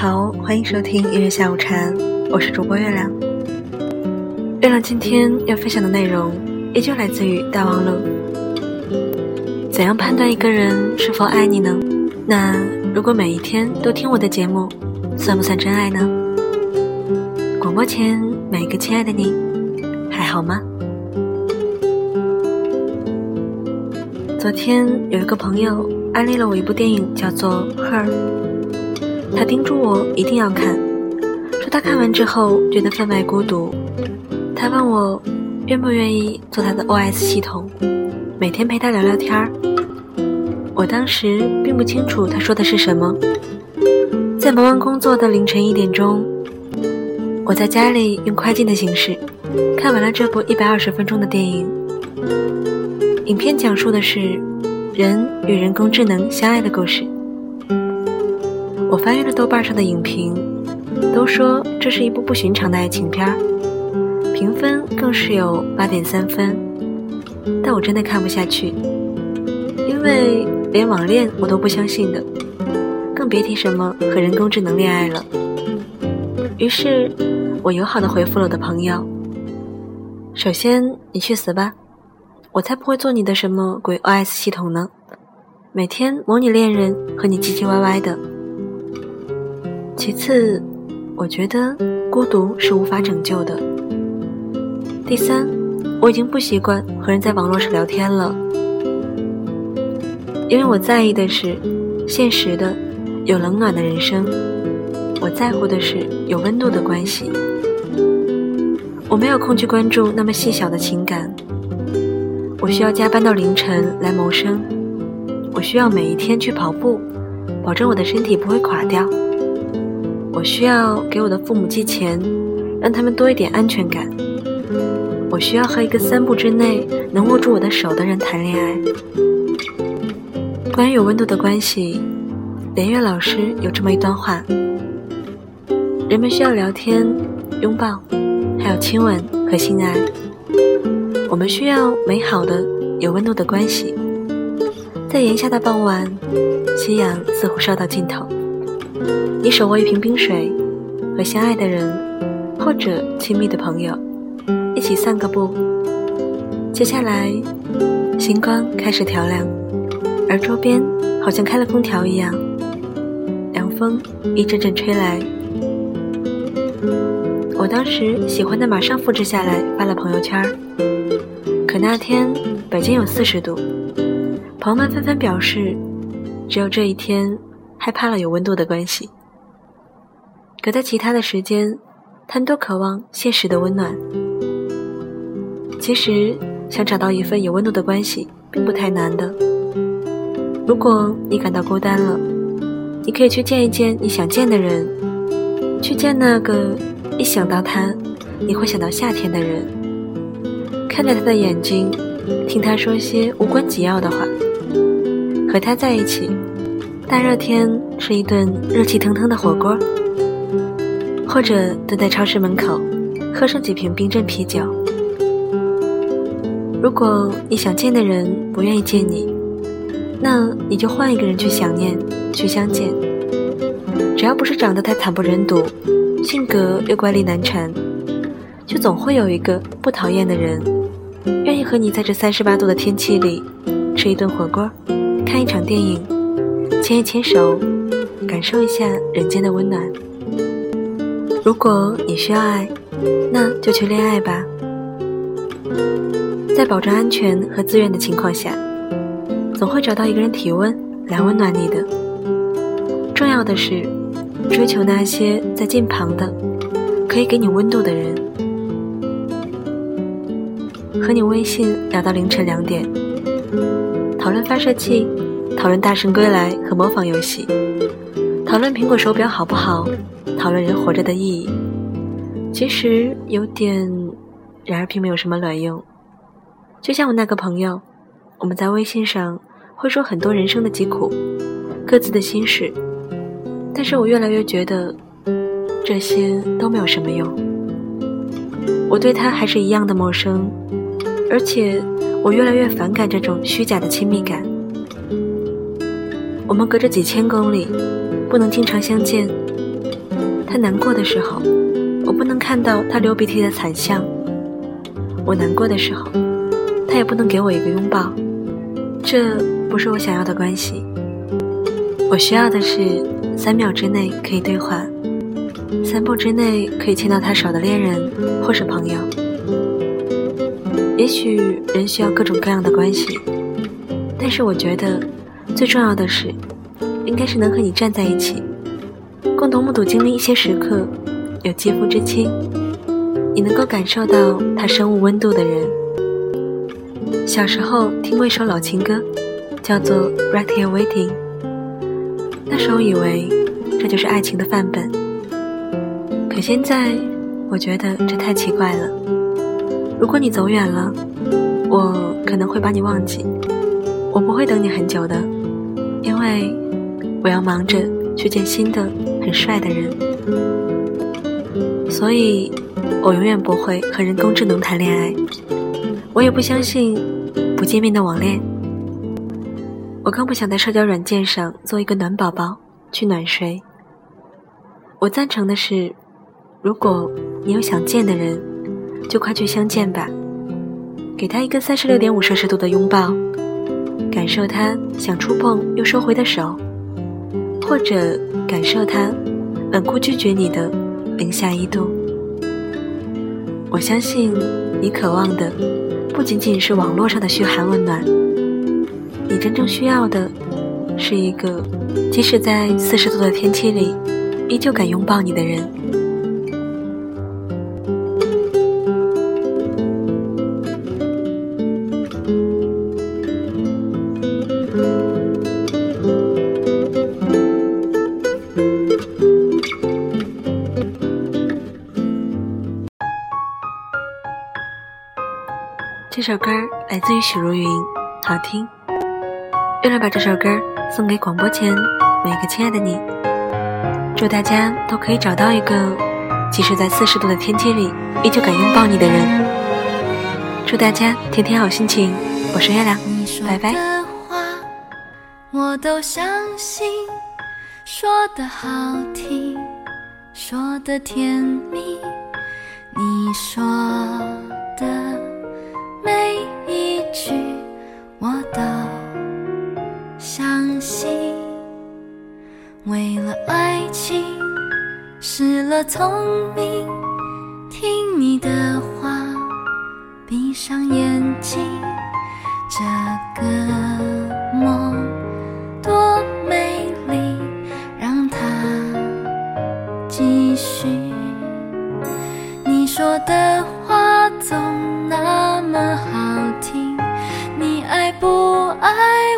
好，欢迎收听音乐下午茶，我是主播月亮。月亮今天要分享的内容依旧来自于大王路。怎样判断一个人是否爱你呢？那如果每一天都听我的节目，算不算真爱呢？广播前每一个亲爱的你，还好吗？昨天有一个朋友安利了我一部电影，叫做《Her》。他叮嘱我一定要看，说他看完之后觉得分外孤独。他问我愿不愿意做他的 OS 系统，每天陪他聊聊天儿。我当时并不清楚他说的是什么。在忙完工作的凌晨一点钟，我在家里用快进的形式看完了这部一百二十分钟的电影。影片讲述的是人与人工智能相爱的故事。我翻阅了豆瓣上的影评，都说这是一部不寻常的爱情片儿，评分更是有八点三分。但我真的看不下去，因为连网恋我都不相信的，更别提什么和人工智能恋爱了。于是，我友好的回复了我的朋友：“首先，你去死吧，我才不会做你的什么鬼 OS 系统呢，每天模拟恋人和你唧唧歪歪的。”其次，我觉得孤独是无法拯救的。第三，我已经不习惯和人在网络上聊天了，因为我在意的是现实的、有冷暖的人生，我在乎的是有温度的关系。我没有空去关注那么细小的情感，我需要加班到凌晨来谋生，我需要每一天去跑步，保证我的身体不会垮掉。我需要给我的父母寄钱，让他们多一点安全感。我需要和一个三步之内能握住我的手的人谈恋爱。关于有温度的关系，连岳老师有这么一段话：人们需要聊天、拥抱，还有亲吻和性爱。我们需要美好的、有温度的关系。在炎夏的傍晚，夕阳似乎烧到尽头。你手握一瓶冰水，和相爱的人或者亲密的朋友一起散个步。接下来，星光开始调亮，而周边好像开了空调一样，凉风一阵阵吹来。我当时喜欢的马上复制下来发了朋友圈可那天北京有四十度，朋友们纷纷表示，只有这一天害怕了有温度的关系。可在其他的时间，他们都渴望现实的温暖。其实，想找到一份有温度的关系，并不太难的。如果你感到孤单了，你可以去见一见你想见的人，去见那个一想到他，你会想到夏天的人，看着他的眼睛，听他说些无关紧要的话，和他在一起，大热天吃一顿热气腾腾的火锅。或者蹲在超市门口，喝上几瓶冰镇啤酒。如果你想见的人不愿意见你，那你就换一个人去想念，去相见。只要不是长得太惨不忍睹，性格又怪力难缠，就总会有一个不讨厌的人，愿意和你在这三十八度的天气里，吃一顿火锅，看一场电影，牵一牵手，感受一下人间的温暖。如果你需要爱，那就去恋爱吧。在保证安全和自愿的情况下，总会找到一个人体温来温暖你的。重要的是，追求那些在近旁的，可以给你温度的人。和你微信聊到凌晨两点，讨论发射器，讨论大圣归来和模仿游戏，讨论苹果手表好不好。讨论人活着的意义，其实有点，然而并没有什么卵用。就像我那个朋友，我们在微信上会说很多人生的疾苦，各自的心事，但是我越来越觉得这些都没有什么用。我对他还是一样的陌生，而且我越来越反感这种虚假的亲密感。我们隔着几千公里，不能经常相见。他难过的时候，我不能看到他流鼻涕的惨相；我难过的时候，他也不能给我一个拥抱。这不是我想要的关系。我需要的是三秒之内可以对话，三步之内可以牵到他手的恋人或是朋友。也许人需要各种各样的关系，但是我觉得最重要的是，应该是能和你站在一起。共同目睹经历一些时刻，有肌肤之亲，你能够感受到他生物温度的人。小时候听过一首老情歌，叫做《Right Here Waiting》。那时候以为这就是爱情的范本，可现在我觉得这太奇怪了。如果你走远了，我可能会把你忘记，我不会等你很久的，因为我要忙着去见新的。很帅的人，所以我永远不会和人工智能谈恋爱。我也不相信不见面的网恋。我更不想在社交软件上做一个暖宝宝去暖谁。我赞成的是，如果你有想见的人，就快去相见吧，给他一个三十六点五摄氏度的拥抱，感受他想触碰又收回的手。或者感受他冷酷拒绝你的零下一度。我相信你渴望的不仅仅是网络上的嘘寒问暖，你真正需要的是一个即使在四十度的天气里依旧敢拥抱你的人。这首歌来自于许茹芸，好听。月亮把这首歌送给广播前每个亲爱的你，祝大家都可以找到一个即使在四十度的天气里依旧敢拥抱你的人。祝大家天天好心情，我是月亮，拜拜。我都相信，说的好听，说的甜蜜，你说的。每一句我都相信，为了爱情失了聪明，听你的话，闭上眼睛，这个梦多美丽，让它继续。说的话总。那么好听，你爱不爱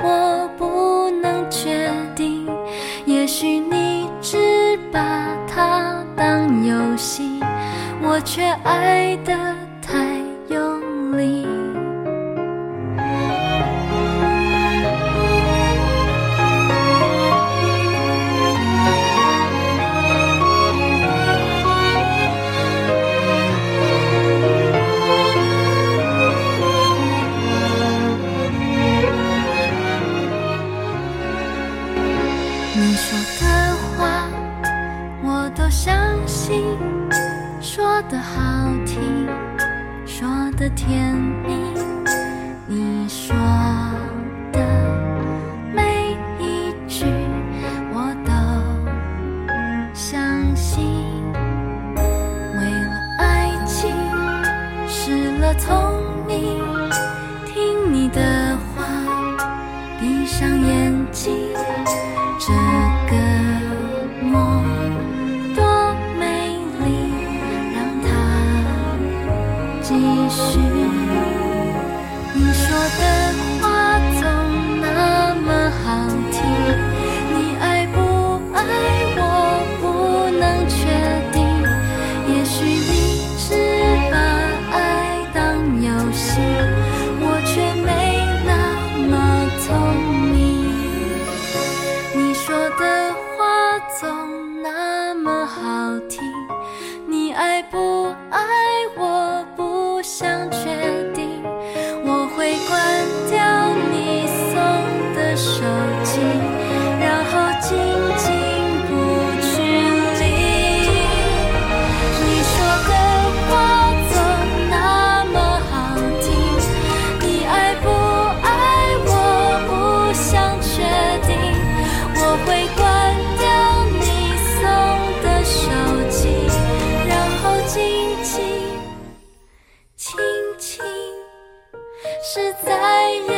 我不能确定，也许你只把它当游戏，我却爱的。你说的话我都相信。说的好听说的甜蜜你说说的话总 I